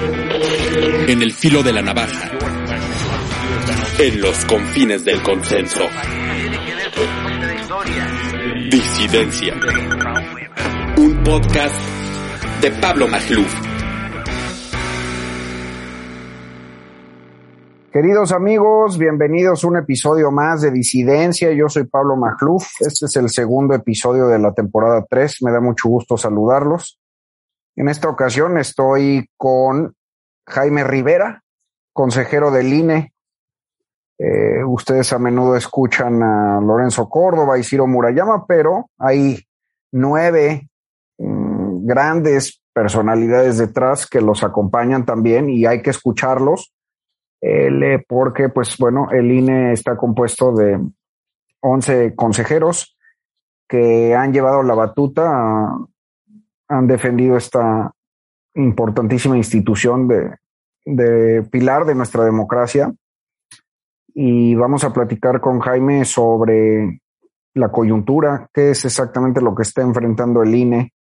En el filo de la navaja. En los confines del consenso. Disidencia. Un podcast de Pablo Magluf. Queridos amigos, bienvenidos a un episodio más de Disidencia. Yo soy Pablo Magluf. Este es el segundo episodio de la temporada 3. Me da mucho gusto saludarlos. En esta ocasión estoy con Jaime Rivera, consejero del INE. Eh, ustedes a menudo escuchan a Lorenzo Córdoba y Ciro Murayama, pero hay nueve mm, grandes personalidades detrás que los acompañan también y hay que escucharlos eh, porque, pues bueno, el INE está compuesto de 11 consejeros que han llevado la batuta, han defendido esta importantísima institución de, pilar de nuestra democracia. Y vamos a platicar con Jaime sobre la coyuntura, qué es exactamente lo que está enfrentando el INE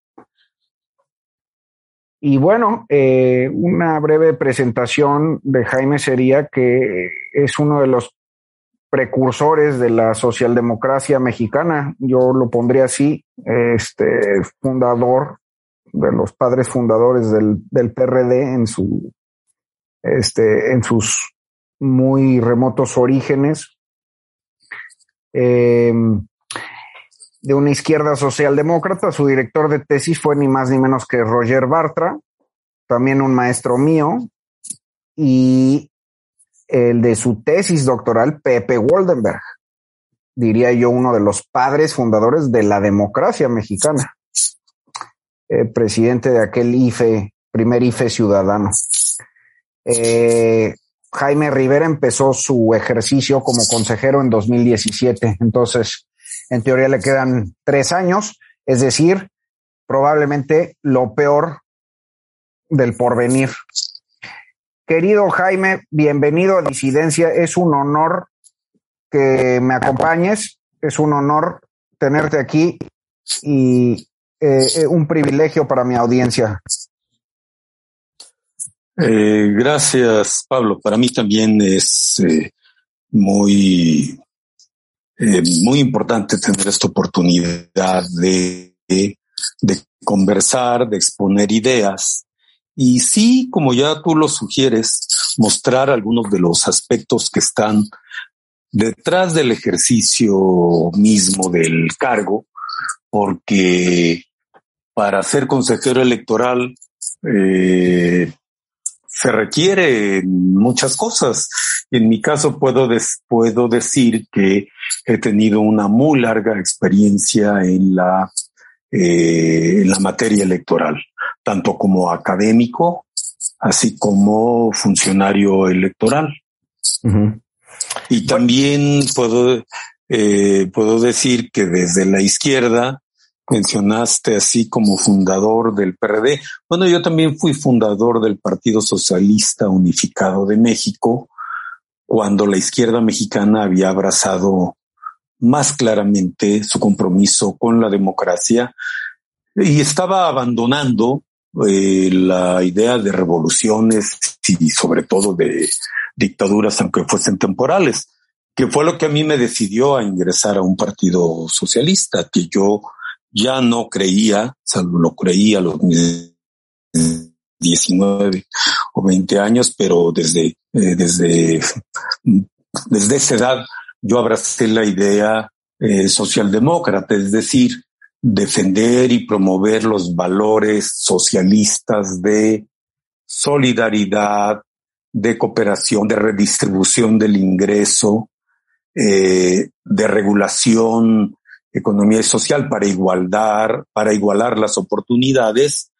y bueno, eh, una breve presentación de Jaime sería que es uno de los precursores de la socialdemocracia mexicana, yo lo pondría así, este fundador de los padres fundadores del, del PRD en su este en sus muy remotos orígenes. Eh, de una izquierda socialdemócrata. Su director de tesis fue ni más ni menos que Roger Bartra, también un maestro mío, y el de su tesis doctoral, Pepe Waldenberg, diría yo uno de los padres fundadores de la democracia mexicana, eh, presidente de aquel IFE, primer IFE ciudadano. Eh, Jaime Rivera empezó su ejercicio como consejero en 2017, entonces en teoría le quedan tres años, es decir, probablemente lo peor del porvenir. Querido Jaime, bienvenido a Disidencia. Es un honor que me acompañes. Es un honor tenerte aquí y eh, eh, un privilegio para mi audiencia. Eh, gracias, Pablo. Para mí también es muy muy importante tener esta oportunidad de, de, conversar, de exponer ideas y sí, como ya tú lo sugieres, mostrar algunos de los aspectos que están detrás del ejercicio mismo del cargo, porque para ser consejero electoral eh, se requiere muchas cosas. En mi caso puedo, puedo decir que he tenido una muy larga experiencia en la, eh, en la materia electoral, tanto como académico, así como funcionario electoral. Y también puedo, eh, puedo decir que desde la izquierda mencionaste así como fundador del PRD. Bueno, yo también fui fundador del Partido Socialista Unificado de México cuando la izquierda mexicana había abrazado más claramente su compromiso con la democracia y estaba abandonando eh, la idea de revoluciones y sobre todo de dictaduras, aunque fuesen temporales, que fue lo que a mí me decidió a ingresar a un partido socialista, que yo ya no creía, salvo lo creía los 19 o 20 años, pero desde, eh, desde, desde esa edad yo abracé la idea eh, socialdemócrata, es decir, defender y promover los valores socialistas de solidaridad, de cooperación, de redistribución del ingreso, eh, de regulación economía y social para igualdad, para igualar las oportunidades,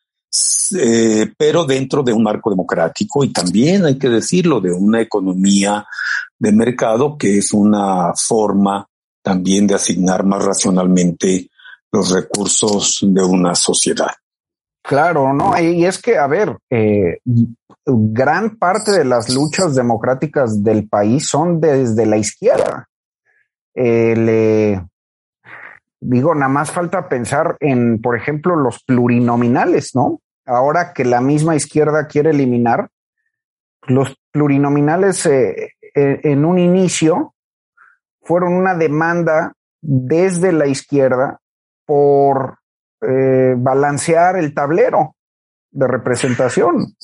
eh, pero dentro de un marco democrático y también hay que decirlo de una economía de mercado que es una forma también de asignar más racionalmente los recursos de una sociedad. Claro, ¿no? Y es que, a ver, eh, gran parte de las luchas democráticas del país son desde la izquierda. Eh, digo, nada más falta pensar en, por ejemplo, los plurinominales, ¿no? ahora que la misma izquierda quiere eliminar, los plurinominales eh, eh, en un inicio fueron una demanda desde la izquierda por eh, balancear el tablero de representación.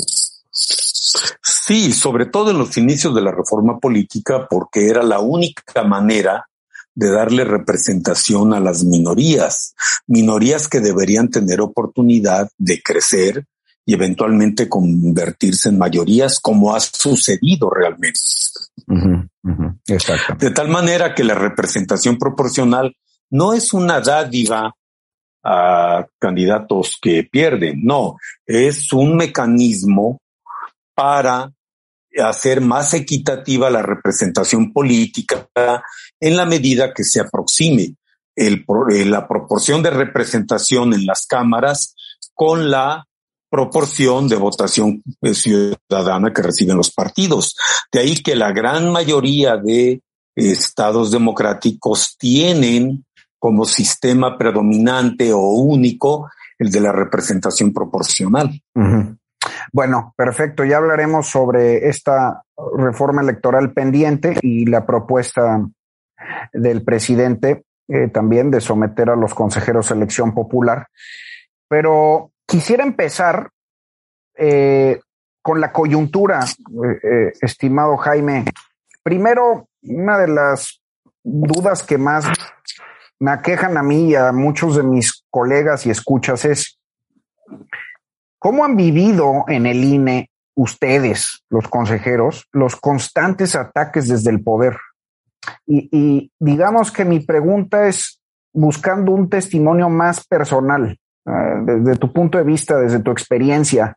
Sí, sobre todo en los inicios de la reforma política, porque era la única manera de darle representación a las minorías, minorías que deberían tener oportunidad de crecer y eventualmente convertirse en mayorías, como ha sucedido realmente. Exacto. De tal manera que la representación proporcional no es una dádiva a candidatos que pierden, no, es un mecanismo para hacer más equitativa la representación política en la medida que se aproxime el, eh, la proporción de representación en las cámaras con la proporción de votación ciudadana que reciben los partidos. De ahí que la gran mayoría de estados democráticos tienen como sistema predominante o único el de la representación proporcional. Bueno, perfecto. Ya hablaremos sobre esta reforma electoral pendiente y la propuesta del presidente eh, también de someter a los consejeros a elección popular. Pero quisiera empezar eh, con la coyuntura, eh, estimado Jaime. Primero, una de las dudas que más me aquejan a mí y a muchos de mis colegas y escuchas es, ¿Cómo han vivido en el INE ustedes, los consejeros, los constantes ataques desde el poder? Y, digamos que mi pregunta es buscando un testimonio más personal, desde tu punto de vista, desde tu experiencia.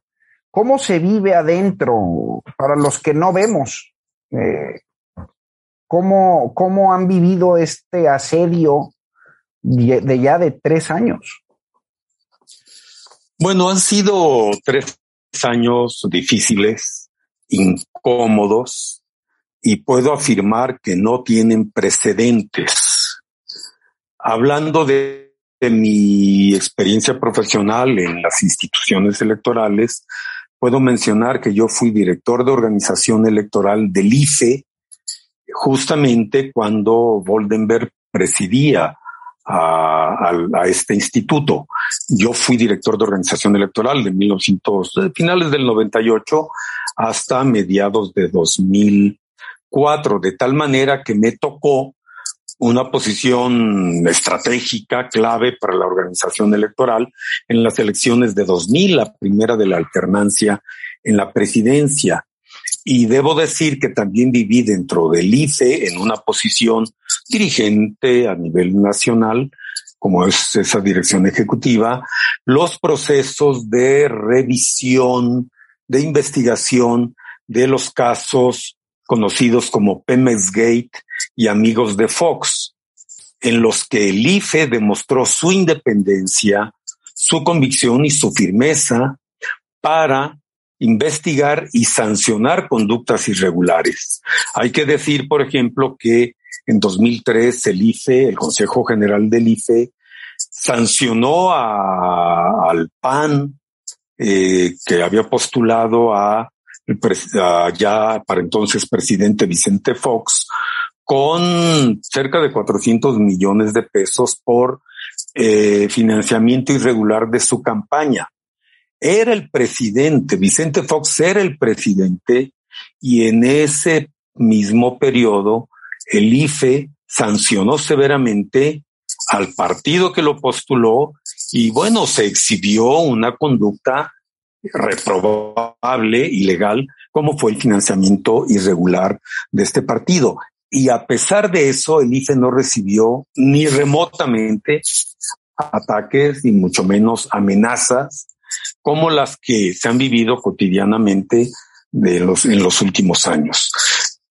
¿Cómo se vive adentro para los que no vemos? Eh, ¿cómo, ¿Cómo han vivido este asedio de ya de tres años? Bueno, han sido tres años difíciles, incómodos, y puedo afirmar que no tienen precedentes. Hablando de, mi experiencia profesional en las instituciones electorales, puedo mencionar que yo fui director de organización electoral del IFE justamente cuando Voldenberg presidía a, este instituto. Yo fui director de organización electoral de 1900, finales del 98 hasta mediados de 2004, de tal manera que me tocó una posición estratégica clave para la organización electoral en las elecciones de 2000, la primera de la alternancia en la presidencia. Y debo decir que también viví dentro del IFE en una posición dirigente a nivel nacional, como es esa dirección ejecutiva, los procesos de revisión, de investigación de los casos conocidos como Pemex Gate y amigos de Fox, en los que el IFE demostró su independencia, su convicción y su firmeza para investigar y sancionar conductas irregulares. Hay que decir, por ejemplo, que en 2003 el IFE, el Consejo General del IFE, sancionó al PAN eh, que había postulado a, ya para entonces presidente Vicente Fox con cerca de 400 millones de pesos por eh, financiamiento irregular de su campaña era el presidente, Vicente Fox era el presidente y en ese mismo periodo el IFE sancionó severamente al partido que lo postuló y bueno, se exhibió una conducta reprobable, ilegal, como fue el financiamiento irregular de este partido. Y a pesar de eso, el IFE no recibió ni remotamente ataques y mucho menos amenazas como las que se han vivido cotidianamente en los últimos años.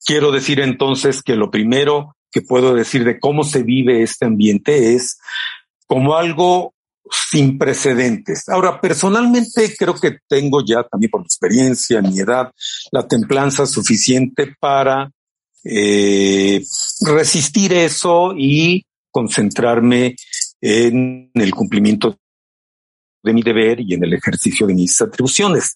Quiero decir entonces que lo primero que puedo decir de cómo se vive este ambiente es como algo sin precedentes. Ahora, personalmente creo que tengo ya también por experiencia, mi edad, la templanza suficiente para eh, resistir eso y concentrarme en el cumplimiento de mi deber y en el ejercicio de mis atribuciones,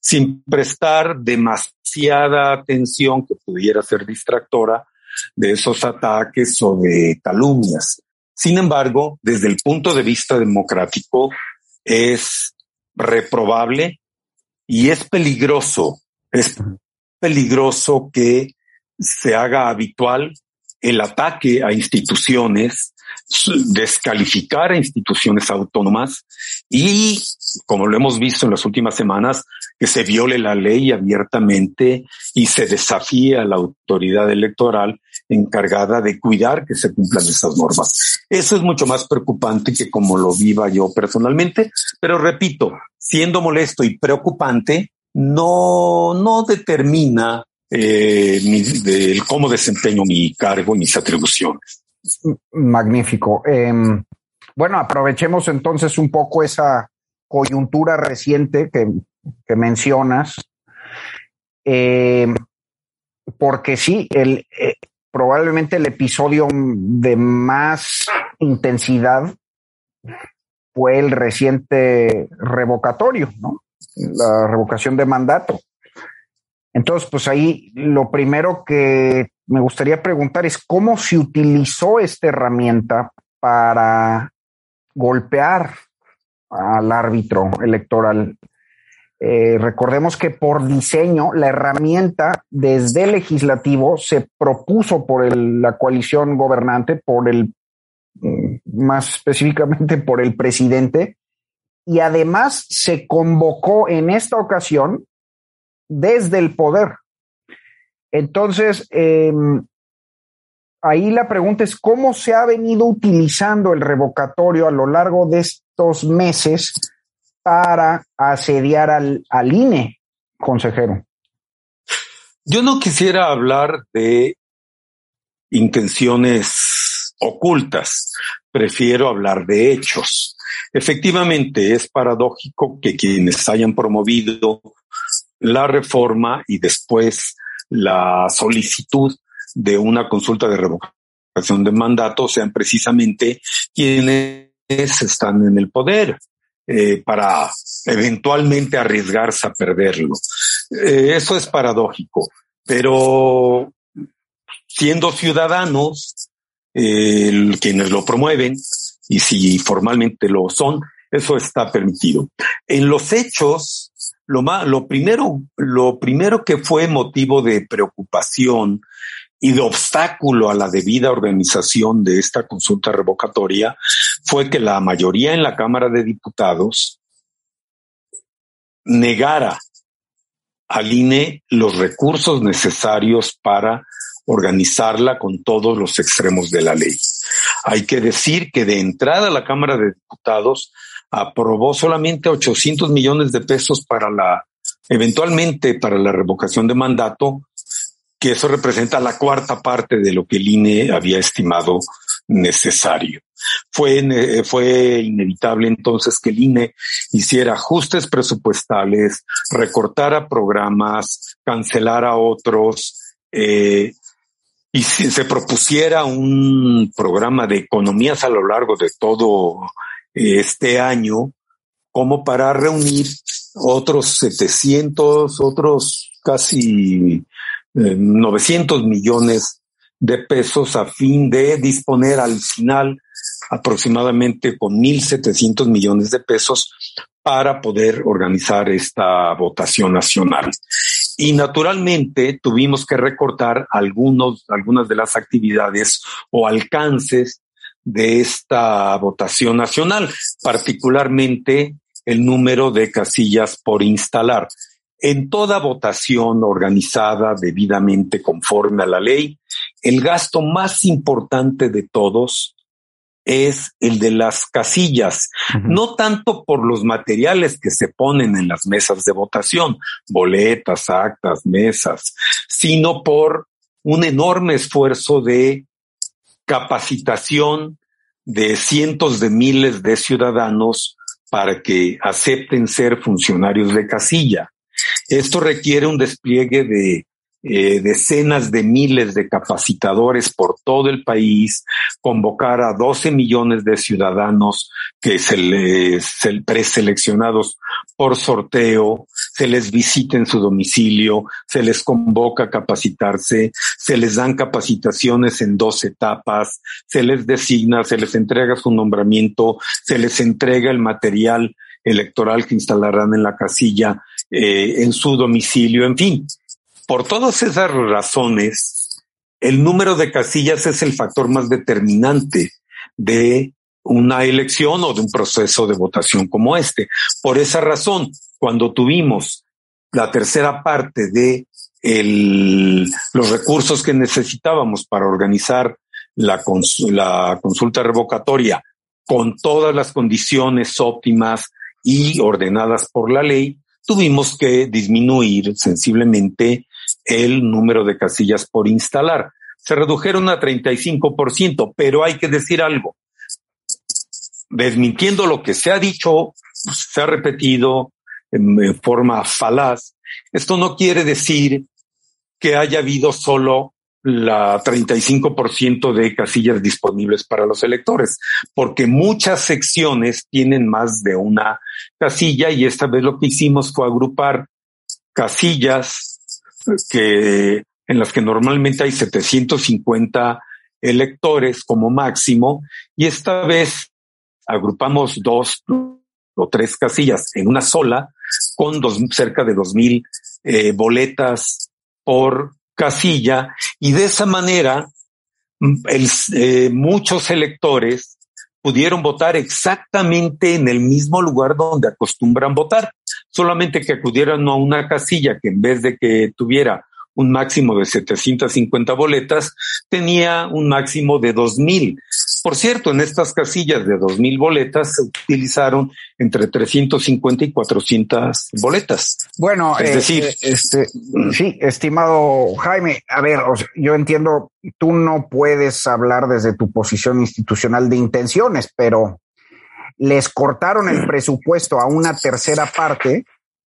sin prestar demasiada atención que pudiera ser distractora de esos ataques o de calumnias. Sin embargo, desde el punto de vista democrático, es reprobable y es peligroso, es peligroso que se haga habitual el ataque a instituciones, descalificar a instituciones autónomas y, como lo hemos visto en las últimas semanas, que se viole la ley abiertamente y se desafíe a la autoridad electoral encargada de cuidar que se cumplan esas normas. Eso es mucho más preocupante que como lo viva yo personalmente, pero repito, siendo molesto y preocupante, no, no determina eh, mi, cómo desempeño mi cargo y mis atribuciones. Magnífico. Em, bueno, aprovechemos entonces un poco esa coyuntura reciente que, mencionas, em, porque sí, el, eh, probablemente el episodio de más intensidad fue el reciente revocatorio, ¿no? La revocación de mandato. Entonces, pues ahí lo primero que me gustaría preguntar es cómo se utilizó esta herramienta para golpear al árbitro electoral. Eh, recordemos que por diseño la herramienta desde el legislativo se propuso por la coalición gobernante, por el, mm, más específicamente por el presidente, y además se convocó en esta ocasión desde el poder. Entonces, em, ahí la pregunta es cómo se ha venido utilizando el revocatorio a lo largo de estos meses para asediar al, al INE, consejero. Yo no quisiera hablar de intenciones ocultas, prefiero hablar de hechos. Efectivamente, es paradójico que quienes hayan promovido la reforma y después la solicitud de una consulta de revocación de mandato sean precisamente quienes están en el poder eh, para eventualmente arriesgarse a perderlo. Eh, eso es paradójico, pero siendo ciudadanos quienes lo promueven y si formalmente lo son, eso está permitido. En los hechos, lo, más, lo, primero, lo primero que fue motivo de preocupación y de obstáculo a la debida organización de esta consulta revocatoria fue que la mayoría en la Cámara de Diputados negara al INE los recursos necesarios para organizarla con todos los extremos de la ley. Hay que decir que de entrada la Cámara de Diputados aprobó solamente 800 millones de pesos para la, eventualmente para la revocación de mandato, que eso representa la cuarta parte de lo que el INE había estimado necesario. Fue, fue inevitable entonces que el INE hiciera ajustes presupuestales, recortara programas, cancelara otros, eh, y se propusiera un programa de economías a lo largo de todo este año como para reunir otros 700, otros casi 900 eh, millones de pesos a fin de disponer al final aproximadamente con 1.700 millones de pesos para poder organizar esta votación nacional. Y naturalmente tuvimos que recortar algunos, algunas de las actividades o alcances de esta votación nacional, particularmente el número de casillas por instalar. En toda votación organizada debidamente conforme a la ley, el gasto más importante de todos es el de las casillas, no tanto por los materiales que se ponen en las mesas de votación, boletas, actas, mesas, sino por un enorme esfuerzo de capacitación de cientos de miles de ciudadanos para que acepten ser funcionarios de casilla. Esto requiere un despliegue de eh, decenas de miles de capacitadores por todo el país, convocar a 12 millones de ciudadanos que se les preseleccionados por sorteo, se les visita en su domicilio, se les convoca a capacitarse, se les dan capacitaciones en dos etapas, se les designa, se les entrega su nombramiento, se les entrega el material electoral que instalarán en la casilla eh, en su domicilio, en fin. Por todas esas razones, el número de casillas es el factor más determinante de una elección o de un proceso de votación como este. Por esa razón, cuando tuvimos la tercera parte de los recursos que necesitábamos para organizar la, consulta revocatoria con todas las condiciones óptimas y ordenadas por la ley, tuvimos que disminuir sensiblemente el número de casillas por instalar. Se redujeron a 35%, pero hay que decir algo. Desmintiendo lo que se ha dicho, se ha repetido en, forma falaz, esto no quiere decir que haya habido solo la 35% de casillas disponibles para los electores, porque muchas secciones tienen más de una casilla y esta vez lo que hicimos fue agrupar casillas que en las que normalmente hay 750 electores como máximo y esta vez agrupamos dos o tres casillas en una sola con dos, cerca de dos mil eh, boletas por casilla y de esa manera mm, el, eh, muchos electores pudieron votar exactamente en el mismo lugar donde acostumbran votar, solamente que acudieran a una casilla que en vez de que tuviera un máximo de 750 boletas, tenía un máximo de 2000. Por cierto, en estas casillas de 2000 boletas se utilizaron entre 350 y 400 boletas. Bueno, es decir, eh, este, sí, estimado Jaime, a ver, yo entiendo, tú no puedes hablar desde tu posición institucional de intenciones, pero les cortaron el presupuesto a una tercera parte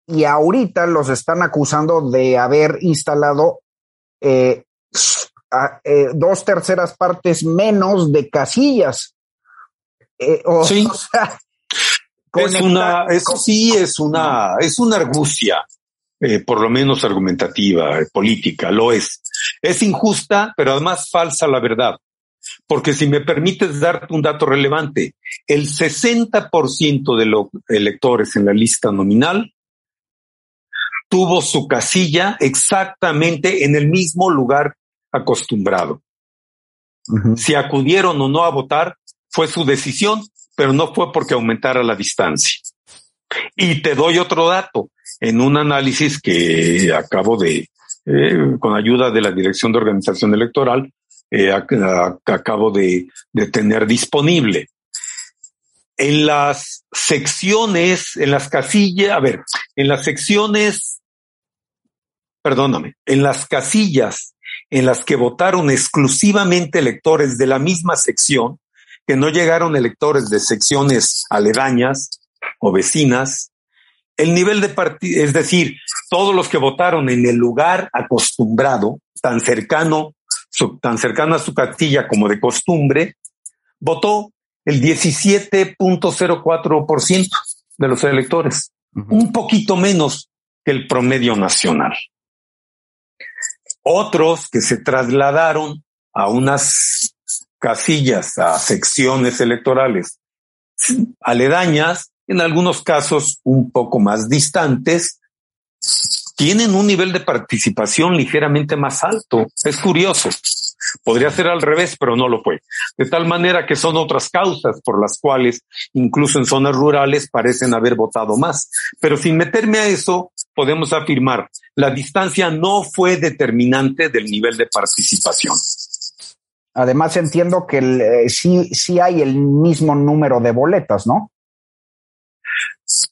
y ahorita los están acusando de haber instalado eh, eh, dos terceras partes menos de casillas. Eh, sí. es una, eso sí es una, es una argucia, por lo menos argumentativa, política, lo es. Es injusta, pero además falsa la verdad. Porque si me permites darte un dato relevante, el 60% de los electores en la lista nominal tuvo su casilla exactamente en el mismo lugar acostumbrado. Si acudieron o no a votar, fue su decisión, pero no fue porque aumentara la distancia. Y te doy otro dato. En un análisis que acabo de, eh, con ayuda de la Dirección de Organización Electoral, eh, acabo de, de tener disponible. En las secciones, en las casillas, a ver, en las secciones, perdóname, en las casillas en las que votaron exclusivamente electores de la misma sección, que no llegaron electores de secciones aledañas o vecinas, el nivel de partido, es decir, todos los que votaron en el lugar acostumbrado, tan cercano, tan cercano a su casilla como de costumbre, votó el 17.04% de los electores, un poquito menos que el promedio nacional. Otros que se trasladaron a unas casillas, a secciones electorales aledañas, en algunos casos un poco más distantes, tienen un nivel de participación ligeramente más alto. Es curioso. Podría ser al revés, pero no lo fue. De tal manera que son otras causas por las cuales, incluso en zonas rurales, parecen haber votado más. Pero sin meterme a eso, podemos afirmar, la distancia no fue determinante del nivel de participación. Además, entiendo que eh, sí, sí hay el mismo número de boletas, ¿no?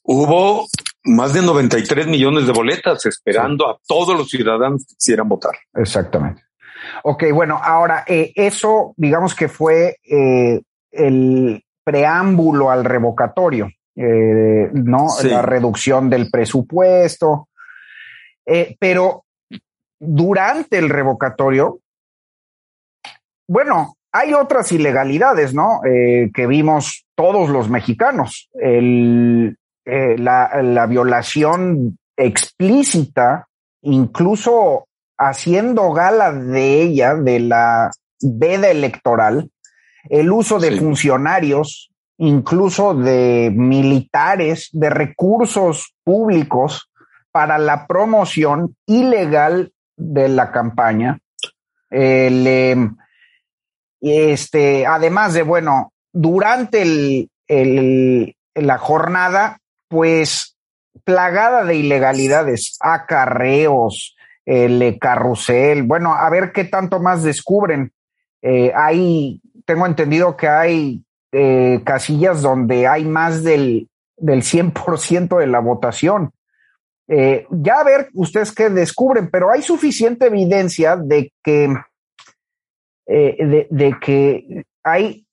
Hubo más de 93 millones de boletas esperando a todos los ciudadanos que quisieran votar. Exactamente. Ok, bueno, ahora eh, eso digamos que fue eh, el preámbulo al revocatorio, eh, ¿no? La reducción del presupuesto. pero durante el revocatorio, bueno, hay otras ilegalidades, ¿no? Eh, que vimos todos los mexicanos. El, eh, la, la violación explícita, incluso haciendo gala de ella, de la veda electoral, el uso de funcionarios, incluso de militares, de recursos públicos para la promoción ilegal de la campaña. Em, este, además de, bueno, durante el, el, la jornada, pues plagada de ilegalidades, acarreos, el carrusel, bueno, a ver qué tanto más descubren. Eh, hay, tengo entendido que hay eh, casillas donde hay más del, del 100% de la votación. Eh, ya a ver ustedes qué descubren, pero hay suficiente evidencia de que, de, que hay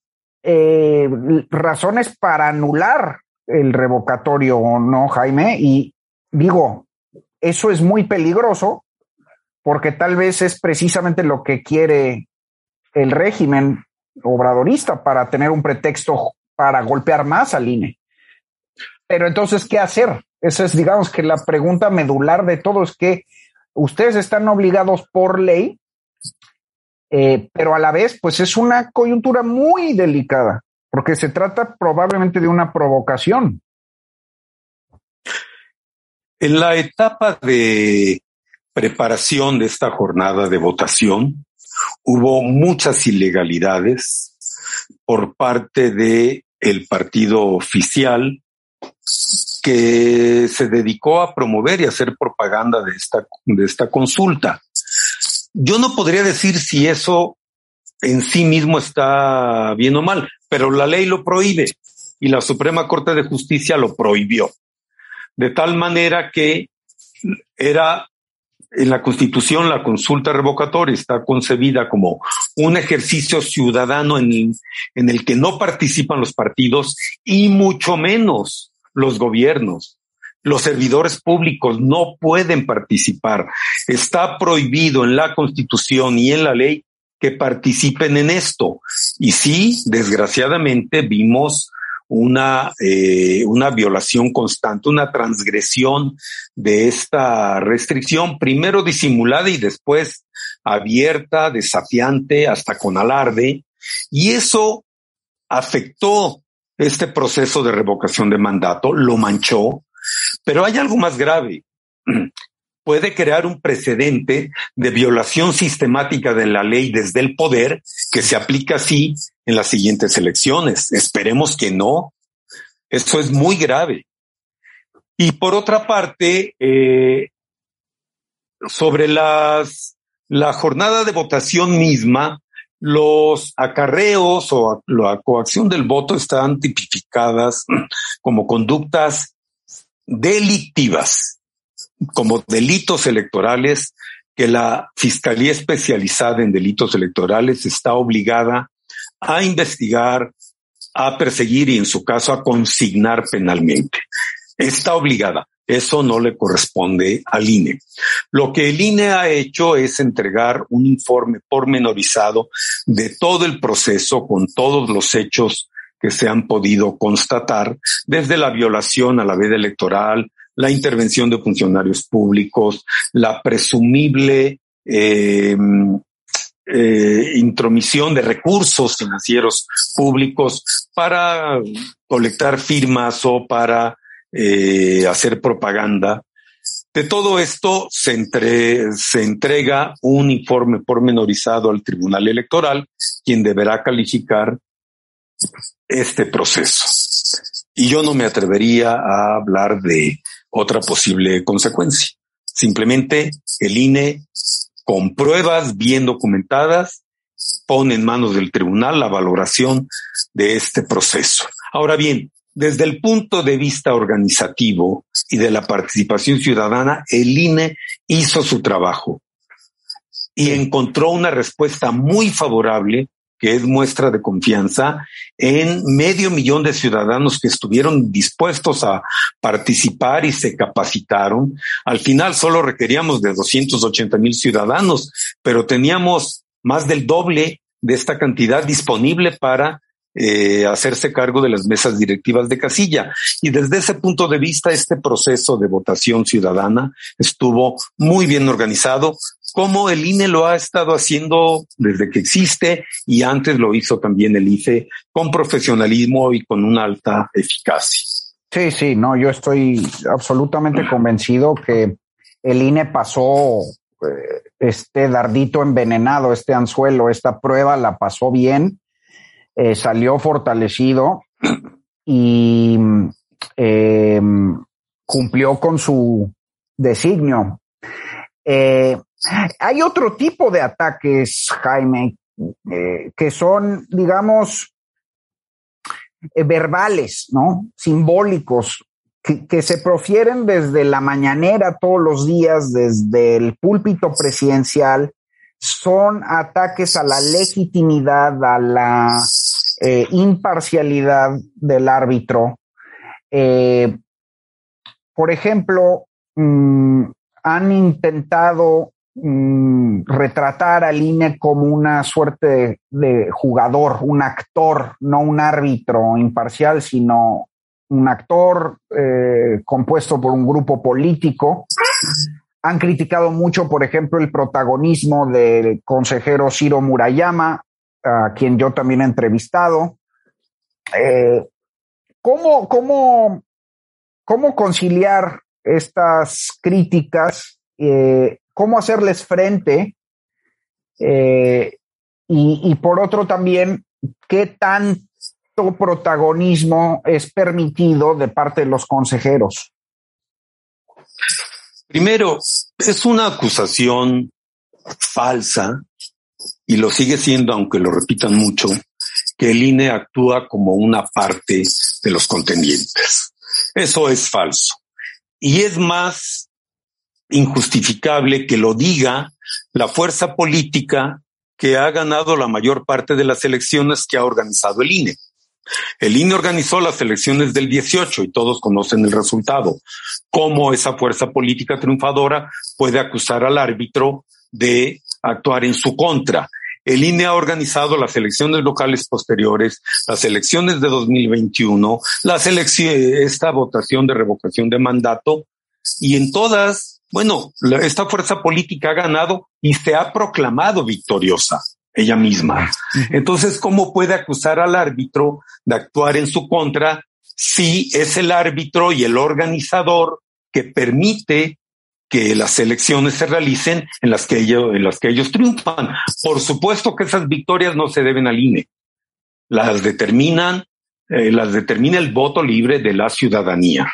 razones para anular el revocatorio o no, Jaime, y digo, eso es muy peligroso porque tal vez es precisamente lo que quiere el régimen obradorista para tener un pretexto para golpear más al INE. Pero entonces, ¿qué hacer? Esa es, digamos, que la pregunta medular de todo es que ustedes están obligados por ley, eh, pero a la vez, pues es una coyuntura muy delicada porque se trata probablemente de una provocación. En la etapa de preparación de esta jornada de votación, hubo muchas ilegalidades por parte de el partido oficial que se dedicó a promover y hacer propaganda de esta, de esta consulta. Yo no podría decir si eso en sí mismo está bien o mal pero la ley lo prohíbe y la Suprema Corte de Justicia lo prohibió. De tal manera que era en la Constitución la consulta revocatoria está concebida como un ejercicio ciudadano en, en el que no participan los partidos y mucho menos los gobiernos. Los servidores públicos no pueden participar. Está prohibido en la Constitución y en la ley que participen en esto. Y sí, desgraciadamente vimos una, eh, una violación constante, una transgresión de esta restricción, primero disimulada y después abierta, desafiante, hasta con alarde. Y eso afectó este proceso de revocación de mandato, lo manchó, pero hay algo más grave puede crear un precedente de violación sistemática de la ley desde el poder que se aplica así en las siguientes elecciones. Esperemos que no. Esto es muy grave. Y por otra parte, eh, sobre las, la jornada de votación misma, los acarreos o la coacción del voto están tipificadas como conductas delictivas como delitos electorales que la Fiscalía Especializada en Delitos Electorales está obligada a investigar, a perseguir y en su caso a consignar penalmente. Está obligada. Eso no le corresponde al INE. Lo que el INE ha hecho es entregar un informe pormenorizado de todo el proceso con todos los hechos que se han podido constatar, desde la violación a la veda electoral, la intervención de funcionarios públicos, la presumible eh, eh, intromisión de recursos financieros públicos para colectar firmas o para eh, hacer propaganda. De todo esto se, se entrega un informe pormenorizado al Tribunal Electoral, quien deberá calificar este proceso. Y yo no me atrevería a hablar de otra posible consecuencia. Simplemente el INE, con pruebas bien documentadas, pone en manos del tribunal la valoración de este proceso. Ahora bien, desde el punto de vista organizativo y de la participación ciudadana, el INE hizo su trabajo y encontró una respuesta muy favorable que es muestra de confianza en medio millón de ciudadanos que estuvieron dispuestos a participar y se capacitaron. Al final solo requeríamos de 280 mil ciudadanos, pero teníamos más del doble de esta cantidad disponible para eh, hacerse cargo de las mesas directivas de casilla. Y desde ese punto de vista, este proceso de votación ciudadana estuvo muy bien organizado, como el INE lo ha estado haciendo desde que existe y antes lo hizo también el IFE con profesionalismo y con una alta eficacia. Sí, sí, no, yo estoy absolutamente convencido que el INE pasó eh, este dardito envenenado, este anzuelo, esta prueba la pasó bien eh, salió fortalecido y eh, cumplió con su designio. Eh, hay otro tipo de ataques, Jaime, que son, digamos, verbales, ¿no? Simbólicos, que, se profieren desde la mañanera todos los días, desde el púlpito presidencial, son ataques a la legitimidad, a la eh, imparcialidad del árbitro. Eh, por ejemplo, mm, han intentado mm, retratar al INE como una suerte de, jugador, un actor, no un árbitro imparcial, sino un actor eh, compuesto por un grupo político. Han criticado mucho, por ejemplo, el protagonismo del consejero Ciro Murayama, a quien yo también he entrevistado. Eh, ¿cómo, cómo, cómo, conciliar estas críticas? Eh, ¿Cómo hacerles frente? Eh, y, y, por otro también, ¿qué tanto protagonismo es permitido de parte de los consejeros? Primero, es una acusación falsa y lo sigue siendo, aunque lo repitan mucho, que el INE actúa como una parte de los contendientes. Eso es falso. Y es más injustificable que lo diga la fuerza política que ha ganado la mayor parte de las elecciones que ha organizado el INE. El INE organizó las elecciones del 18 y todos conocen el resultado. Cómo esa fuerza política triunfadora puede acusar al árbitro de actuar en su contra. El INE ha organizado las elecciones locales posteriores, las elecciones de 2021, las esta votación de revocación de mandato, y en todas, bueno, esta fuerza política ha ganado y se ha proclamado victoriosa ella misma. Entonces, ¿cómo puede acusar al árbitro de actuar en su contra si es el árbitro y el organizador que permite que las elecciones se realicen en las que ellos, en las que ellos triunfan. Por supuesto que esas victorias no se deben al INE. Las determinan, eh, las determina el voto libre de la ciudadanía.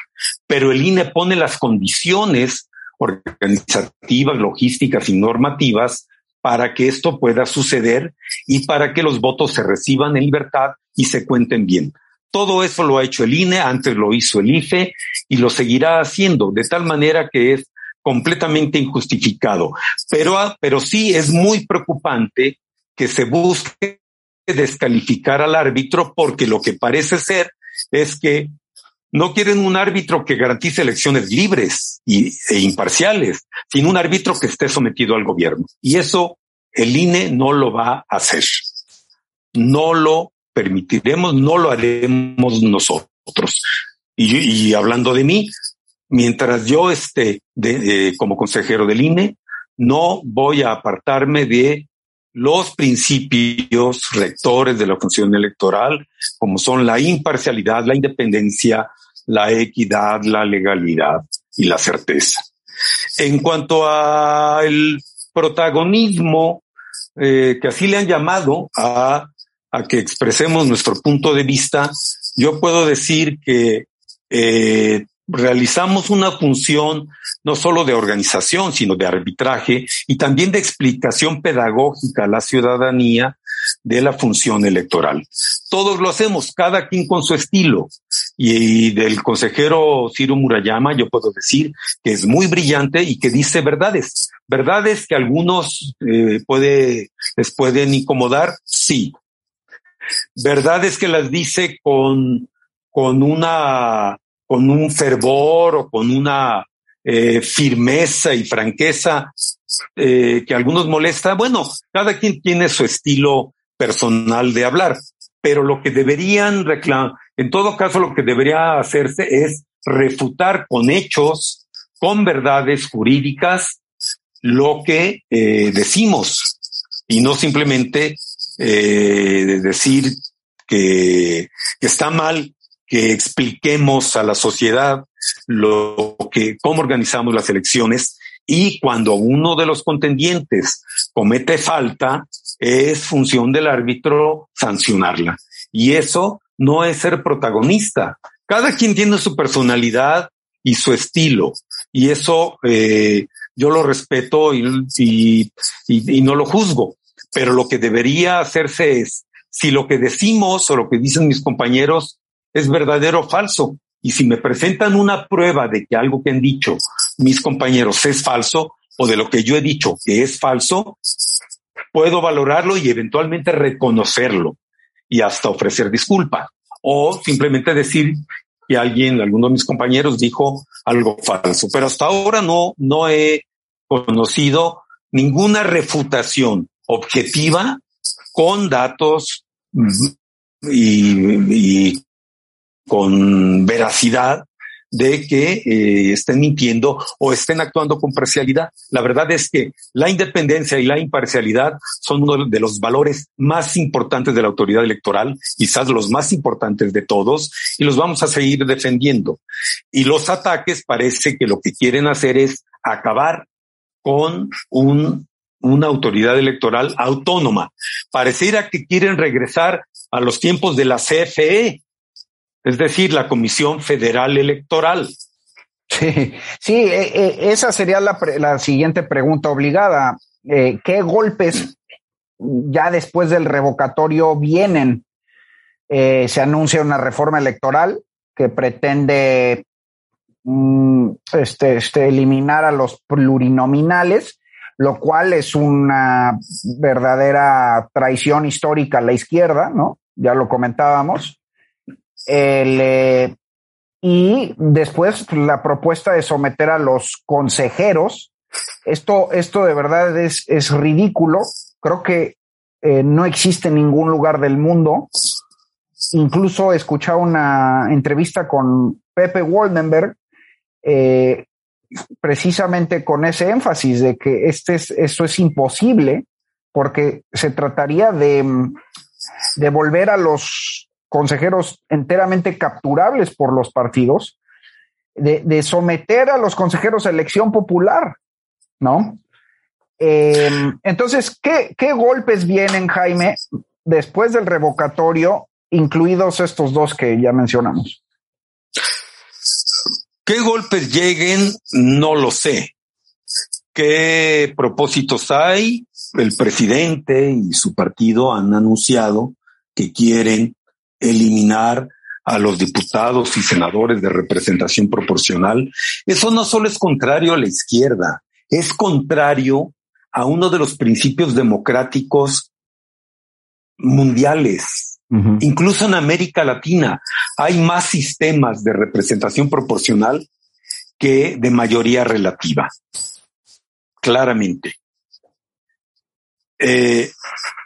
Pero el INE pone las condiciones organizativas, logísticas y normativas para que esto pueda suceder y para que los votos se reciban en libertad y se cuenten bien. Todo eso lo ha hecho el INE, antes lo hizo el IFE y lo seguirá haciendo, de tal manera que es completamente injustificado. Pero, ah, pero sí es muy preocupante que se busque descalificar al árbitro porque lo que parece ser es que no quieren un árbitro que garantice elecciones libres y, e imparciales, sino un árbitro que esté sometido al gobierno. Y eso el INE no lo va a hacer. No lo permitiremos, no lo haremos nosotros. Y, hablando de mí, mientras yo esté de, como consejero del INE, no voy a apartarme de los principios rectores de la función electoral, como son la imparcialidad, la independencia, la equidad, la legalidad y la certeza. En cuanto al protagonismo, eh, que así le han llamado a, a que expresemos nuestro punto de vista, yo puedo decir que eh, realizamos una función no solo de organización, sino de arbitraje y también de explicación pedagógica a la ciudadanía de la función electoral. Todos lo hacemos, cada quien con su estilo. Y del consejero Ciro Murayama yo puedo decir que es muy brillante y que dice verdades. Verdades que algunos eh, puede, les pueden incomodar, sí, verdades que las dice con, con una, con un fervor o con una eh, firmeza y franqueza eh, que algunos molesta. Bueno, cada quien tiene su estilo personal de hablar, pero lo que deberían reclamar, en todo caso, lo que debería hacerse es refutar con hechos, con verdades jurídicas, lo que eh, decimos y no simplemente eh, decir que, que está mal que expliquemos a la sociedad lo que, cómo organizamos las elecciones y cuando uno de los contendientes comete falta, es función del árbitro sancionarla. Y eso no es ser protagonista. Cada quien tiene su personalidad y su estilo. Y eso eh, yo lo respeto y, y, y, no lo juzgo. Pero lo que debería hacerse es, si lo que decimos o lo que dicen mis compañeros es verdadero o falso, y si me presentan una prueba de que algo que han dicho mis compañeros es falso o de lo que yo he dicho que es falso, puedo valorarlo y eventualmente reconocerlo y hasta ofrecer disculpa o simplemente decir que alguien, alguno de mis compañeros dijo algo falso. Pero hasta ahora no, no he conocido ninguna refutación objetiva con datos y, y con veracidad de que eh, estén mintiendo o estén actuando con parcialidad. La verdad es que la independencia y la imparcialidad son uno de los valores más importantes de la autoridad electoral, quizás los más importantes de todos, y los vamos a seguir defendiendo. Y los ataques parece que lo que quieren hacer es acabar con un, una autoridad electoral autónoma. Pareciera que quieren regresar a los tiempos de la CFE, es decir, la Comisión Federal Electoral. Sí, sí eh, eh, esa sería la, la, siguiente pregunta obligada. Eh, ¿Qué golpes ya después del revocatorio vienen? se anuncia una reforma electoral que pretende mm, este, este, eliminar a los plurinominales, lo cual es una verdadera traición histórica a la izquierda, ¿no? Ya lo comentábamos. El, y después la propuesta de someter a los consejeros. Esto, esto de verdad es, es ridículo. Creo que eh, no existe en ningún lugar del mundo. Incluso escuchaba una entrevista con Pepe Waldenberg, eh, precisamente con ese énfasis de que este es, esto es imposible porque se trataría de, de volver a los consejeros enteramente capturables por los partidos, de, someter a los consejeros a elección popular, ¿no? Em, entonces, ¿qué, ¿qué golpes vienen, Jaime, después del revocatorio, incluidos estos dos que ya mencionamos? ¿Qué golpes lleguen? No lo sé. ¿Qué propósitos hay? El presidente y su partido han anunciado que quieren eliminar a los diputados y senadores de representación proporcional, eso no solo es contrario a la izquierda, es contrario a uno de los principios democráticos mundiales. Incluso en América Latina hay más sistemas de representación proporcional que de mayoría relativa. Claramente. Eh,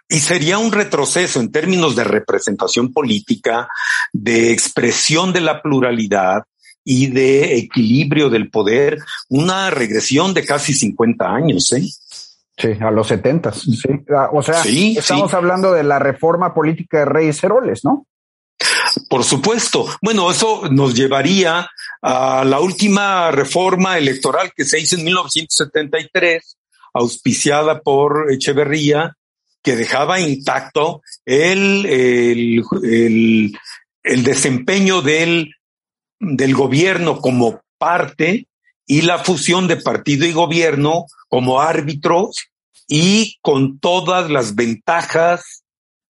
y sería un retroceso en términos de representación política, de expresión de la pluralidad y de equilibrio del poder, una regresión de casi 50 años, ¿eh? Sí, a los 70. Sí. O sea, estamos hablando de la reforma política de Reyes Heroles, ¿no? Por supuesto. Bueno, eso nos llevaría a la última reforma electoral que se hizo en 1973, auspiciada por Echeverría que dejaba intacto el, el, el, desempeño del, del gobierno como parte y la fusión de partido y gobierno como árbitros y con todas las ventajas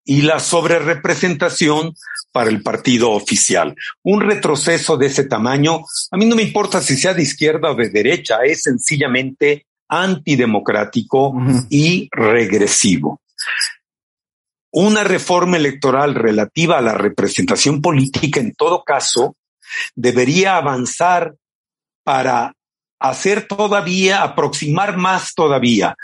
y la sobrerepresentación para el partido oficial. Un retroceso de ese tamaño, a mí no me importa si sea de izquierda o de derecha, es sencillamente antidemocrático y regresivo. Una reforma electoral relativa a la representación política, en todo caso, debería avanzar para hacer todavía, aproximar más todavía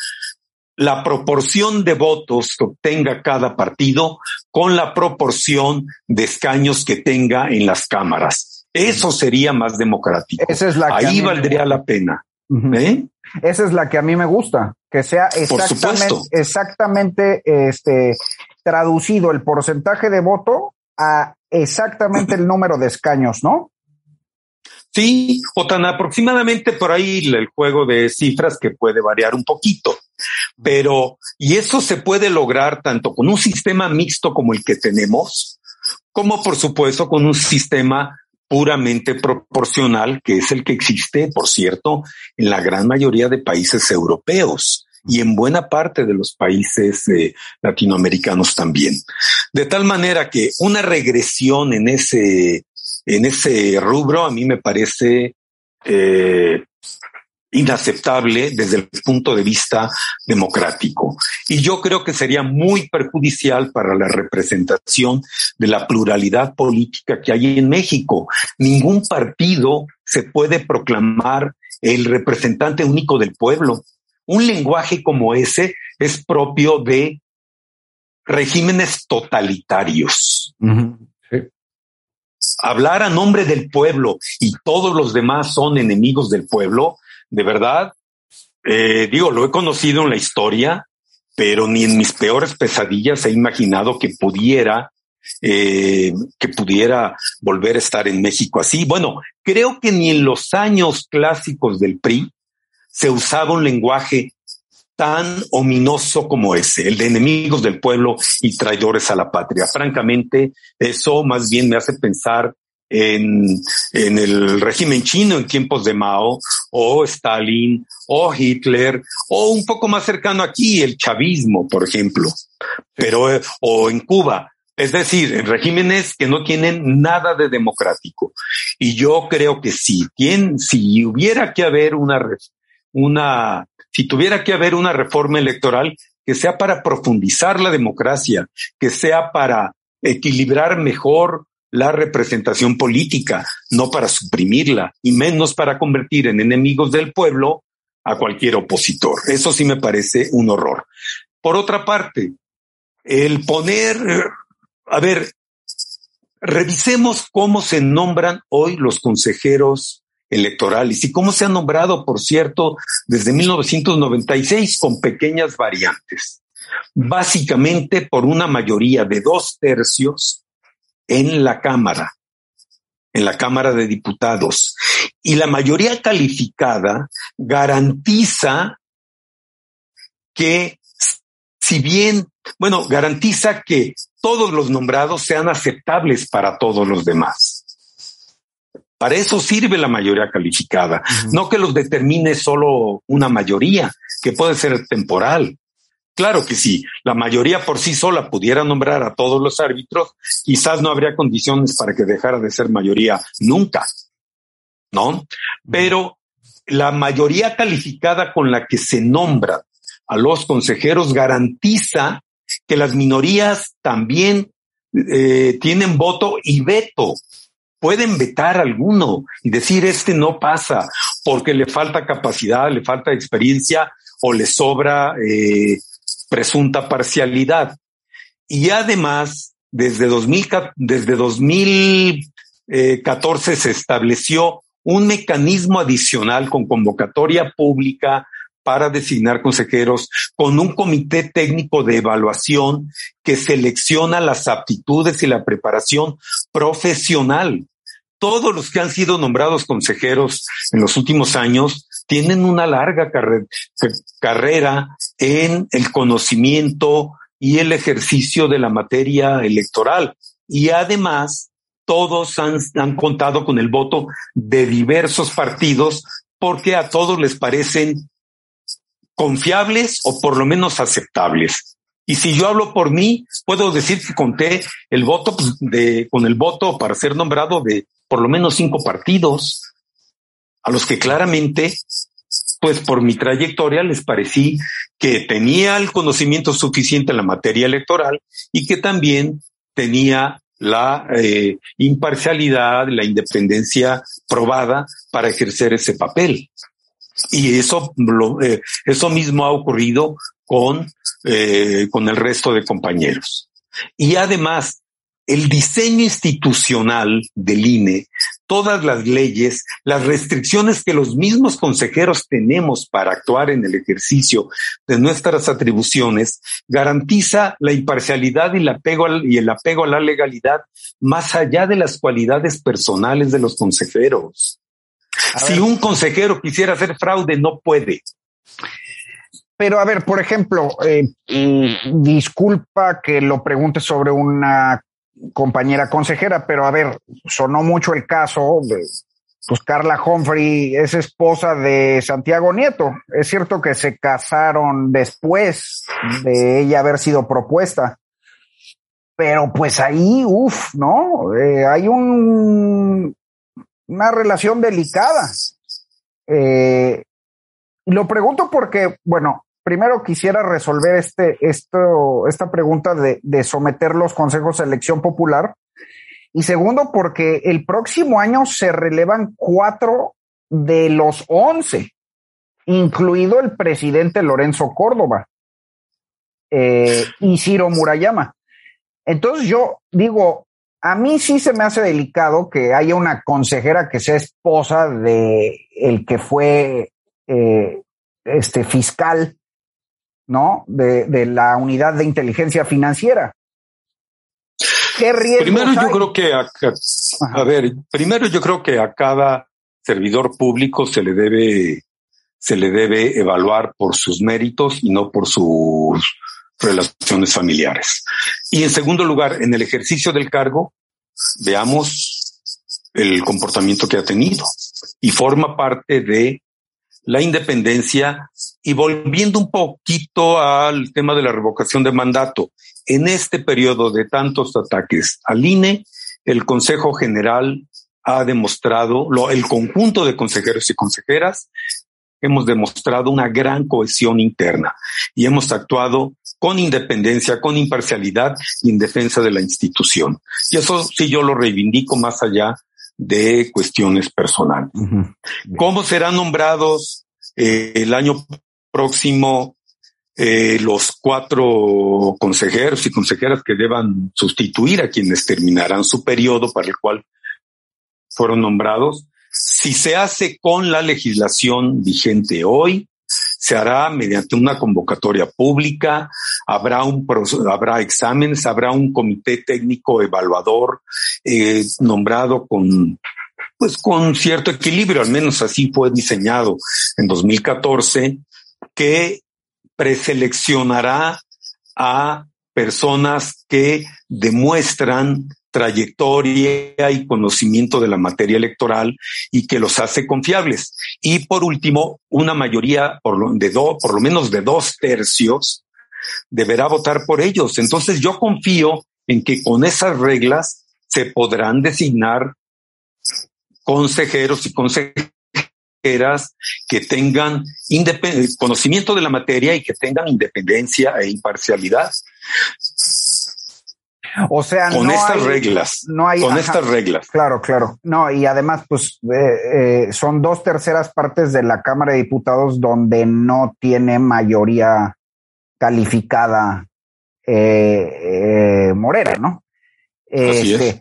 la proporción de votos que obtenga cada partido con la proporción de escaños que tenga en las cámaras. Eso sería más democrático. Esa es la Ahí valdría la pena. ¿Eh? Esa es la que a mí me gusta, que sea exactamente, exactamente este, traducido el porcentaje de voto a exactamente el número de escaños, ¿no? Sí, o tan aproximadamente por ahí el juego de cifras que puede variar un poquito. Pero, y eso se puede lograr tanto con un sistema mixto como el que tenemos, como por supuesto con un sistema puramente proporcional, que es el que existe, por cierto, en la gran mayoría de países europeos y en buena parte de los países eh, latinoamericanos también. De tal manera que una regresión en ese, en ese rubro a mí me parece eh, inaceptable desde el punto de vista democrático. Y yo creo que sería muy perjudicial para la representación de la pluralidad política que hay en México. Ningún partido se puede proclamar el representante único del pueblo. Un lenguaje como ese es propio de regímenes totalitarios. Hablar a nombre del pueblo y todos los demás son enemigos del pueblo, de verdad, eh, digo, lo he conocido en la historia, pero ni en mis peores pesadillas he imaginado que pudiera, eh, que pudiera volver a estar en México así. Bueno, creo que ni en los años clásicos del PRI se usaba un lenguaje tan ominoso como ese, el de enemigos del pueblo y traidores a la patria. Francamente, eso más bien me hace pensar en, en el régimen chino en tiempos de Mao, o Stalin, o Hitler, o un poco más cercano aquí, el chavismo, por ejemplo, pero, eh, o en Cuba. Es decir, en regímenes que no tienen nada de democrático. Y yo creo que si, tiene, si hubiera que haber una, una, si tuviera que haber una reforma electoral que sea para profundizar la democracia, que sea para equilibrar mejor la representación política, no para suprimirla y menos para convertir en enemigos del pueblo a cualquier opositor. Eso sí me parece un horror. Por otra parte, el poner, a ver, revisemos cómo se nombran hoy los consejeros electorales y cómo se han nombrado, por cierto, desde 1996 con pequeñas variantes. Básicamente por una mayoría de dos tercios en la Cámara, en la Cámara de Diputados. Y la mayoría calificada garantiza que, si bien, bueno, garantiza que todos los nombrados sean aceptables para todos los demás. Para eso sirve la mayoría calificada, no que los determine solo una mayoría, que puede ser temporal. Claro que sí, la mayoría por sí sola pudiera nombrar a todos los árbitros, quizás no habría condiciones para que dejara de ser mayoría nunca, ¿no? Pero la mayoría calificada con la que se nombra a los consejeros garantiza que las minorías también eh, tienen voto y veto. Pueden vetar alguno y decir este no pasa porque le falta capacidad, le falta experiencia o le sobra eh, presunta parcialidad. Y además, desde, 2000, desde 2014 se estableció un mecanismo adicional con convocatoria pública para designar consejeros con un comité técnico de evaluación que selecciona las aptitudes y la preparación profesional. Todos los que han sido nombrados consejeros en los últimos años tienen una larga carrera en el conocimiento y el ejercicio de la materia electoral. Y además, todos han, han, contado con el voto de diversos partidos porque a todos les parecen confiables o por lo menos aceptables. Y si yo hablo por mí, puedo decir que conté el voto pues, de, con el voto para ser nombrado de por lo menos cinco partidos a los que claramente pues por mi trayectoria les parecí que tenía el conocimiento suficiente en la materia electoral y que también tenía la eh, imparcialidad, la independencia probada para ejercer ese papel. Y eso, eh, eso mismo ha ocurrido con, eh, con el resto de compañeros. Y además, el diseño institucional del INE, todas las leyes, las restricciones que los mismos consejeros tenemos para actuar en el ejercicio de nuestras atribuciones, garantiza la imparcialidad y el apego, y el apego a la legalidad más allá de las cualidades personales de los consejeros. si un consejero quisiera hacer fraude, no puede. Pero a ver, por ejemplo, eh, disculpa que lo pregunte sobre una compañera consejera, pero a ver, sonó mucho el caso de, pues Carla Humphrey es esposa de Santiago Nieto. Es cierto que se casaron después de ella haber sido propuesta, pero pues ahí, uff, ¿no? Eh, hay un, una relación delicada. Eh, lo pregunto porque, bueno, primero quisiera resolver este, esto, esta pregunta de, someter los consejos a elección popular. Y segundo, porque el próximo año se relevan cuatro de los once, incluido el presidente Lorenzo Córdoba eh, y Ciro Murayama. Entonces yo digo, a mí sí se me hace delicado que haya una consejera que sea esposa de el que fue eh, este fiscal ¿no? De, de la unidad de inteligencia financiera. ¿Qué Primero yo creo que a, a ver, primero yo creo que a cada servidor público se le debe se le debe evaluar por sus méritos y no por sus relaciones familiares. Y en segundo lugar, en el ejercicio del cargo, veamos el comportamiento que ha tenido y forma parte de la independencia y volviendo un poquito al tema de la revocación de mandato, en este periodo de tantos ataques al INE, el Consejo General ha demostrado, lo, el conjunto de consejeros y consejeras, hemos demostrado una gran cohesión interna y hemos actuado con independencia, con imparcialidad y en defensa de la institución. Y eso sí yo lo reivindico más allá de cuestiones personales. ¿Cómo serán nombrados eh, el año próximo eh, los cuatro consejeros y consejeras que deban sustituir a quienes terminarán su periodo para el cual fueron nombrados? Si se hace con la legislación vigente hoy, se hará mediante una convocatoria pública, habrá un habrá exámenes, habrá un comité técnico evaluador eh, nombrado con pues con cierto equilibrio, al menos así fue diseñado en 2014, que preseleccionará a personas que demuestran trayectoria y conocimiento de la materia electoral y que los hace confiables. Y por último, una mayoría por lo, de por lo menos de dos tercios deberá votar por ellos. Entonces yo confío en que con esas reglas se podrán designar consejeros y consejeras que tengan conocimiento de la materia y que tengan independencia e imparcialidad. O sea, con estas reglas, no hay, con estas reglas. Claro, claro. No, y además, pues eh, eh, son dos terceras partes de la Cámara de Diputados donde no tiene mayoría calificada eh, Morera, ¿no? Así es.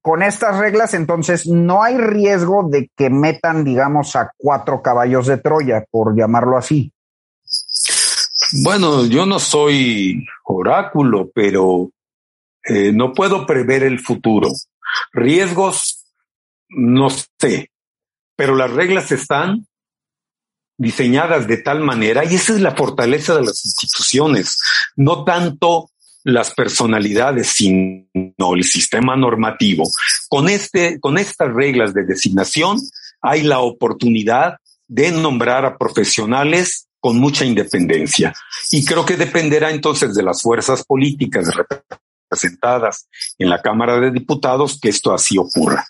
Con estas reglas, entonces, no hay riesgo de que metan, digamos, a cuatro caballos de Troya, por llamarlo así. Bueno, yo no soy oráculo, pero eh, no puedo prever el futuro. Riesgos, no sé, pero las reglas están diseñadas de tal manera, y esa es la fortaleza de las instituciones, no tanto las personalidades, sino el sistema normativo. Con este, con estas reglas de designación, hay la oportunidad de nombrar a profesionales con mucha independencia. Y creo que dependerá entonces de las fuerzas políticas representadas en la Cámara de Diputados que esto así ocurra.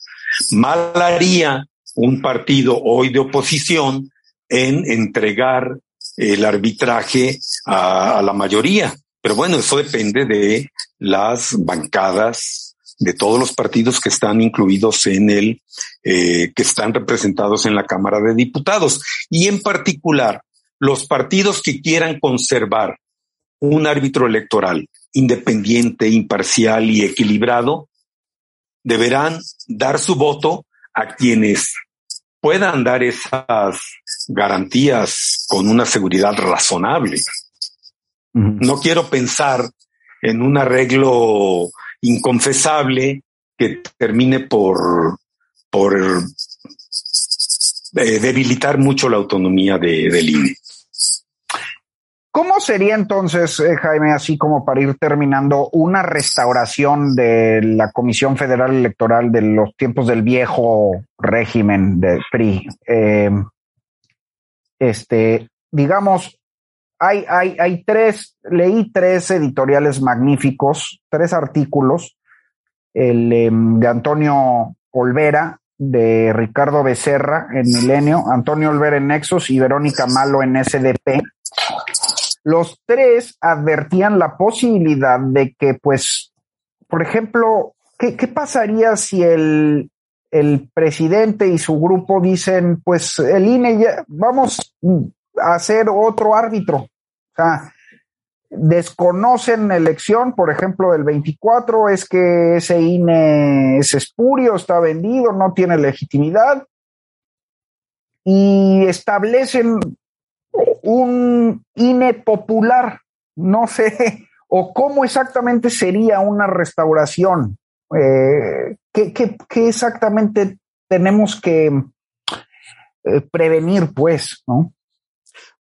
Mal haría un partido hoy de oposición en entregar el arbitraje a, la mayoría. Pero bueno, eso depende de las bancadas de todos los partidos que están incluidos en el, eh, que están representados en la Cámara de Diputados. Y en particular, los partidos que quieran conservar un árbitro electoral independiente, imparcial y equilibrado, deberán dar su voto a quienes puedan dar esas garantías con una seguridad razonable. No quiero pensar en un arreglo inconfesable que termine por, por eh, debilitar mucho la autonomía de, del INE. ¿Cómo sería entonces, eh, Jaime, así como para ir terminando, una restauración de la Comisión Federal Electoral de los tiempos del viejo régimen de PRI? Eh, este, digamos, hay, hay, hay tres, leí tres editoriales magníficos, tres artículos, el em, de Antonio Olvera, de Ricardo Becerra en Milenio, Antonio Olvera en Nexos y Verónica Malo en SDP los tres advertían la posibilidad de que, pues, por ejemplo, ¿qué, pasaría si el, el presidente y su grupo dicen, pues el INE ya, vamos a hacer otro árbitro? O sea, desconocen elección, por ejemplo, del 24, es que ese INE es espurio, está vendido, no tiene legitimidad, y establecen un INE popular, no sé, o cómo exactamente sería una restauración. Eh, ¿qué, exactamente tenemos que eh, prevenir, pues, no?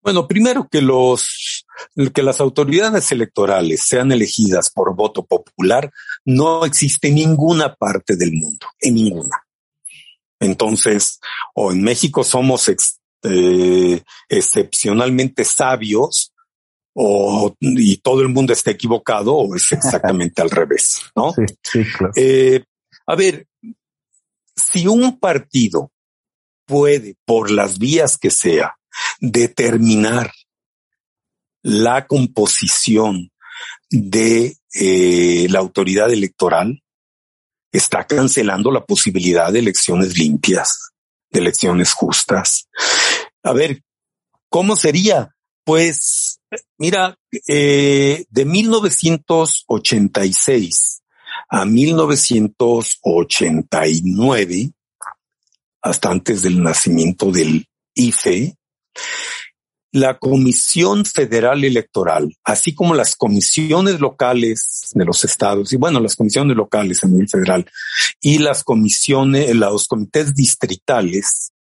Bueno, primero que los que las autoridades electorales sean elegidas por voto popular no existe en ninguna parte del mundo, en ninguna. Entonces, o en México somos eh, excepcionalmente sabios o, y todo el mundo está equivocado o es exactamente al revés, ¿no? Eh, a ver, si un partido puede, por las vías que sea, determinar la composición de eh, la autoridad electoral, está cancelando la posibilidad de elecciones limpias de elecciones justas. A ver, ¿cómo sería? Pues, mira, eh, de 1986 a 1989, hasta antes del nacimiento del IFE, la Comisión Federal Electoral, así como las comisiones locales de los estados y bueno, las comisiones locales a nivel federal y las comisiones, los comités distritales,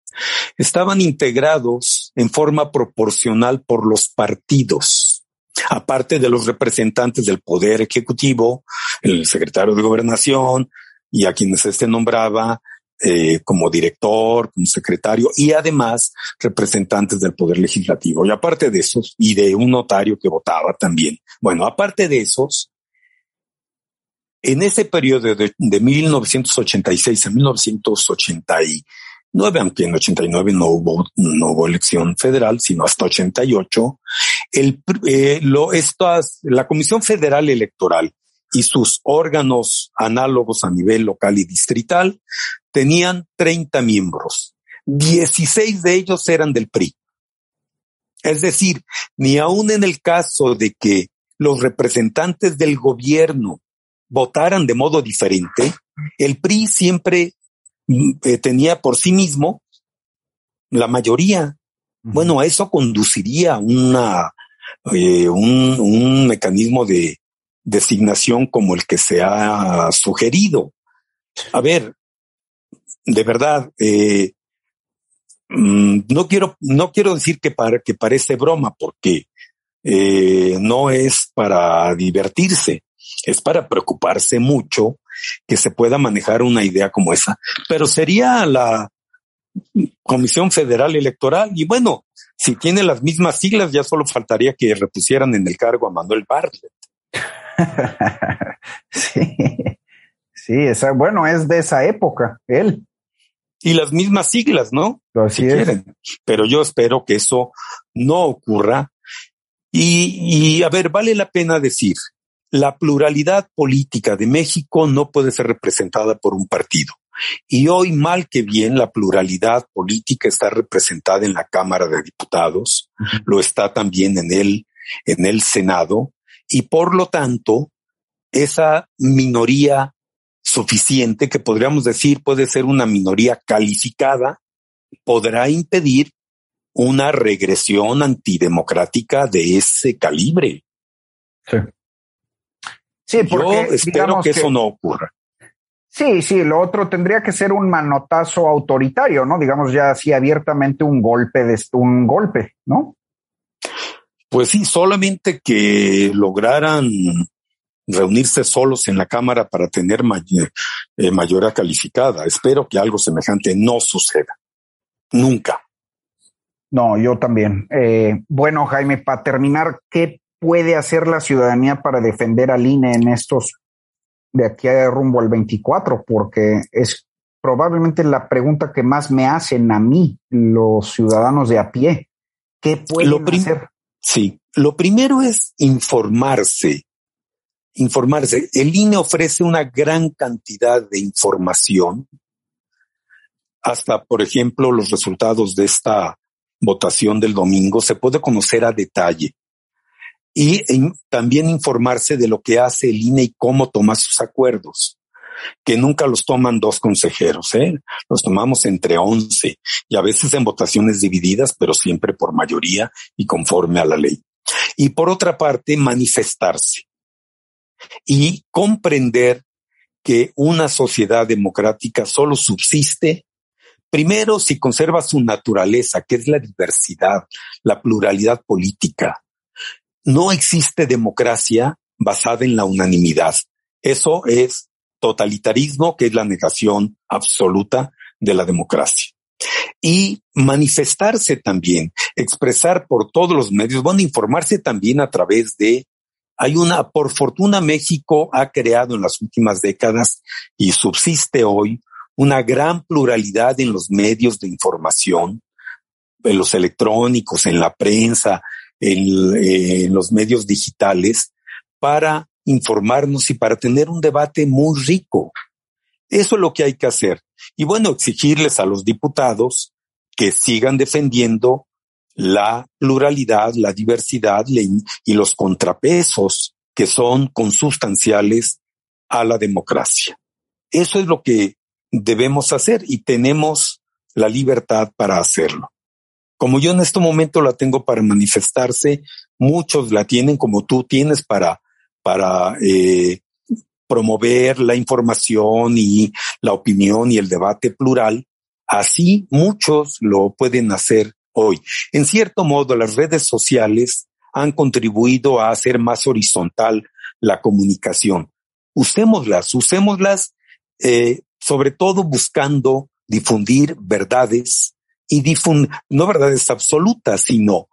estaban integrados en forma proporcional por los partidos, aparte de los representantes del Poder Ejecutivo, el secretario de Gobernación y a quienes este nombraba eh, como director, como secretario y además representantes del Poder Legislativo. Y aparte de esos, y de un notario que votaba también. Bueno, aparte de esos, en ese periodo de, de 1986 a 1989, aunque en 89 no hubo, no hubo elección federal, sino hasta 88, el, eh, lo, estas, la Comisión Federal Electoral y sus órganos análogos a nivel local y distrital tenían 30 miembros. 16 de ellos eran del PRI. Es decir, ni aun en el caso de que los representantes del gobierno votaran de modo diferente, el PRI siempre mm, eh, tenía por sí mismo la mayoría. Bueno, a eso conduciría una, eh, un, un mecanismo de designación como el que se ha sugerido. A ver, de verdad, eh, mm, no quiero, no quiero decir que, para, que parece broma, porque eh, no es para divertirse, es para preocuparse mucho que se pueda manejar una idea como esa. Pero sería la Comisión Federal Electoral y bueno, si tiene las mismas siglas, ya solo faltaría que repusieran en el cargo a Manuel Bartlett. sí, sí, esa, bueno, es de esa época, él. y las mismas siglas, ¿no? si quieren. Pero yo espero que eso no ocurra. Y, y a ver, vale la pena decir, la pluralidad política de México no puede ser representada por un partido. Y hoy, mal que bien, la pluralidad política está representada en la Cámara de Diputados, lo está también en el, en el Senado, y por lo tanto, esa minoría suficiente, que podríamos decir puede ser una minoría calificada, podrá impedir una regresión antidemocrática de ese calibre. Sí. Sí, porque Yo espero que eso no ocurra. Sí, sí, lo otro tendría que ser un manotazo autoritario, ¿no? Digamos ya así abiertamente un golpe de un golpe, ¿no? Pues sí, solamente que lograran reunirse solos en la Cámara para tener eh, mayoría calificada. Espero que algo semejante no suceda. Nunca. No, yo también. Eh, bueno, Jaime, para terminar, ¿qué puede hacer la ciudadanía para defender al INE en estos de aquí a rumbo al 24? Porque es probablemente la pregunta que más me hacen a mí, los ciudadanos de a pie. ¿Qué pueden hacer? Sí, lo primero es informarse. Informarse. El INE ofrece una gran cantidad de información, hasta, por ejemplo, los resultados de esta votación del domingo se puede conocer a detalle y también informarse de lo que hace el INE y cómo toma sus acuerdos, que nunca los toman dos consejeros, ¿eh? los tomamos entre once y a veces en votaciones divididas, pero siempre por mayoría y conforme a la ley. Y por otra parte, manifestarse y comprender que una sociedad democrática solo subsiste primero si conserva su naturaleza, que es la diversidad, la pluralidad política, no existe democracia basada en la unanimidad. Eso es totalitarismo, que es la negación absoluta de la democracia. Y manifestarse también, expresar por todos los medios, bueno, informarse también a través de, hay una, por fortuna México ha creado en las últimas décadas y subsiste hoy una gran pluralidad en los medios de información, en los electrónicos, en la prensa, eh, en, los medios digitales para informarnos y para tener un debate muy rico. Eso es lo que hay que hacer. Y bueno, exigirles a los diputados que sigan defendiendo la pluralidad, la diversidad y los contrapesos que son consustanciales a la democracia. Eso es lo que debemos hacer y tenemos la libertad para hacerlo. Como yo en este momento la tengo para manifestarse, muchos la tienen como tú tienes para, para eh, promover la información y la opinión y el debate plural. Así muchos lo pueden hacer hoy. En cierto modo, las redes sociales han contribuido a hacer más horizontal la comunicación. Usémoslas, usémoslas eh, sobre todo buscando difundir verdades, y difundir, no verdades absolutas, sino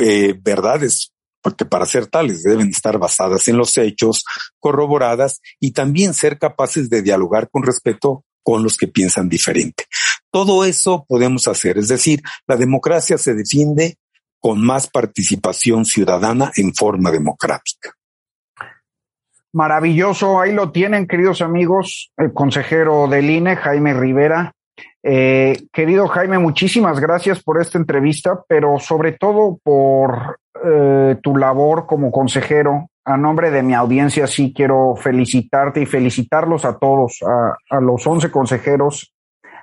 eh, verdades porque para ser tales deben estar basadas en los hechos, corroboradas y también ser capaces de dialogar con respeto con los que piensan diferente. Todo eso podemos hacer, es decir, la democracia se defiende con más participación ciudadana en forma democrática. Maravilloso, ahí lo tienen, queridos amigos, el consejero del INE, Jaime Rivera, eh, querido Jaime, muchísimas gracias por esta entrevista, pero sobre todo por eh, tu labor como consejero. A nombre de mi audiencia, sí quiero felicitarte y felicitarlos a todos, a, los 11 consejeros,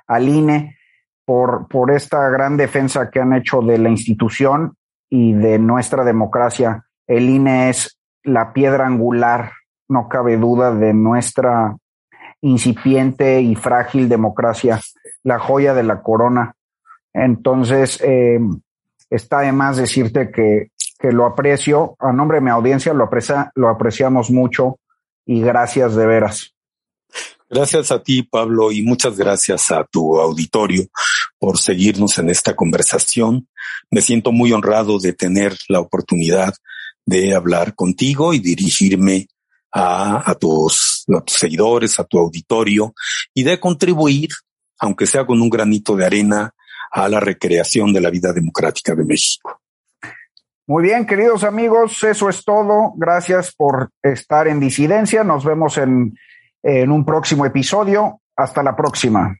al INE, por, por esta gran defensa que han hecho de la institución y de nuestra democracia. El INE es la piedra angular, no cabe duda, de nuestra incipiente y frágil democracia la joya de la corona. Entonces, eh, está de más decirte que, que, lo aprecio, a nombre de mi audiencia lo, aprecia, lo apreciamos mucho y gracias de veras. Gracias a ti, Pablo, y muchas gracias a tu auditorio por seguirnos en esta conversación. Me siento muy honrado de tener la oportunidad de hablar contigo y dirigirme a, a, tus, a tus seguidores, a tu auditorio y de contribuir aunque sea con un granito de arena, a la recreación de la vida democrática de México. Muy bien, queridos amigos, eso es todo. Gracias por estar en disidencia. Nos vemos en, en un próximo episodio. Hasta la próxima.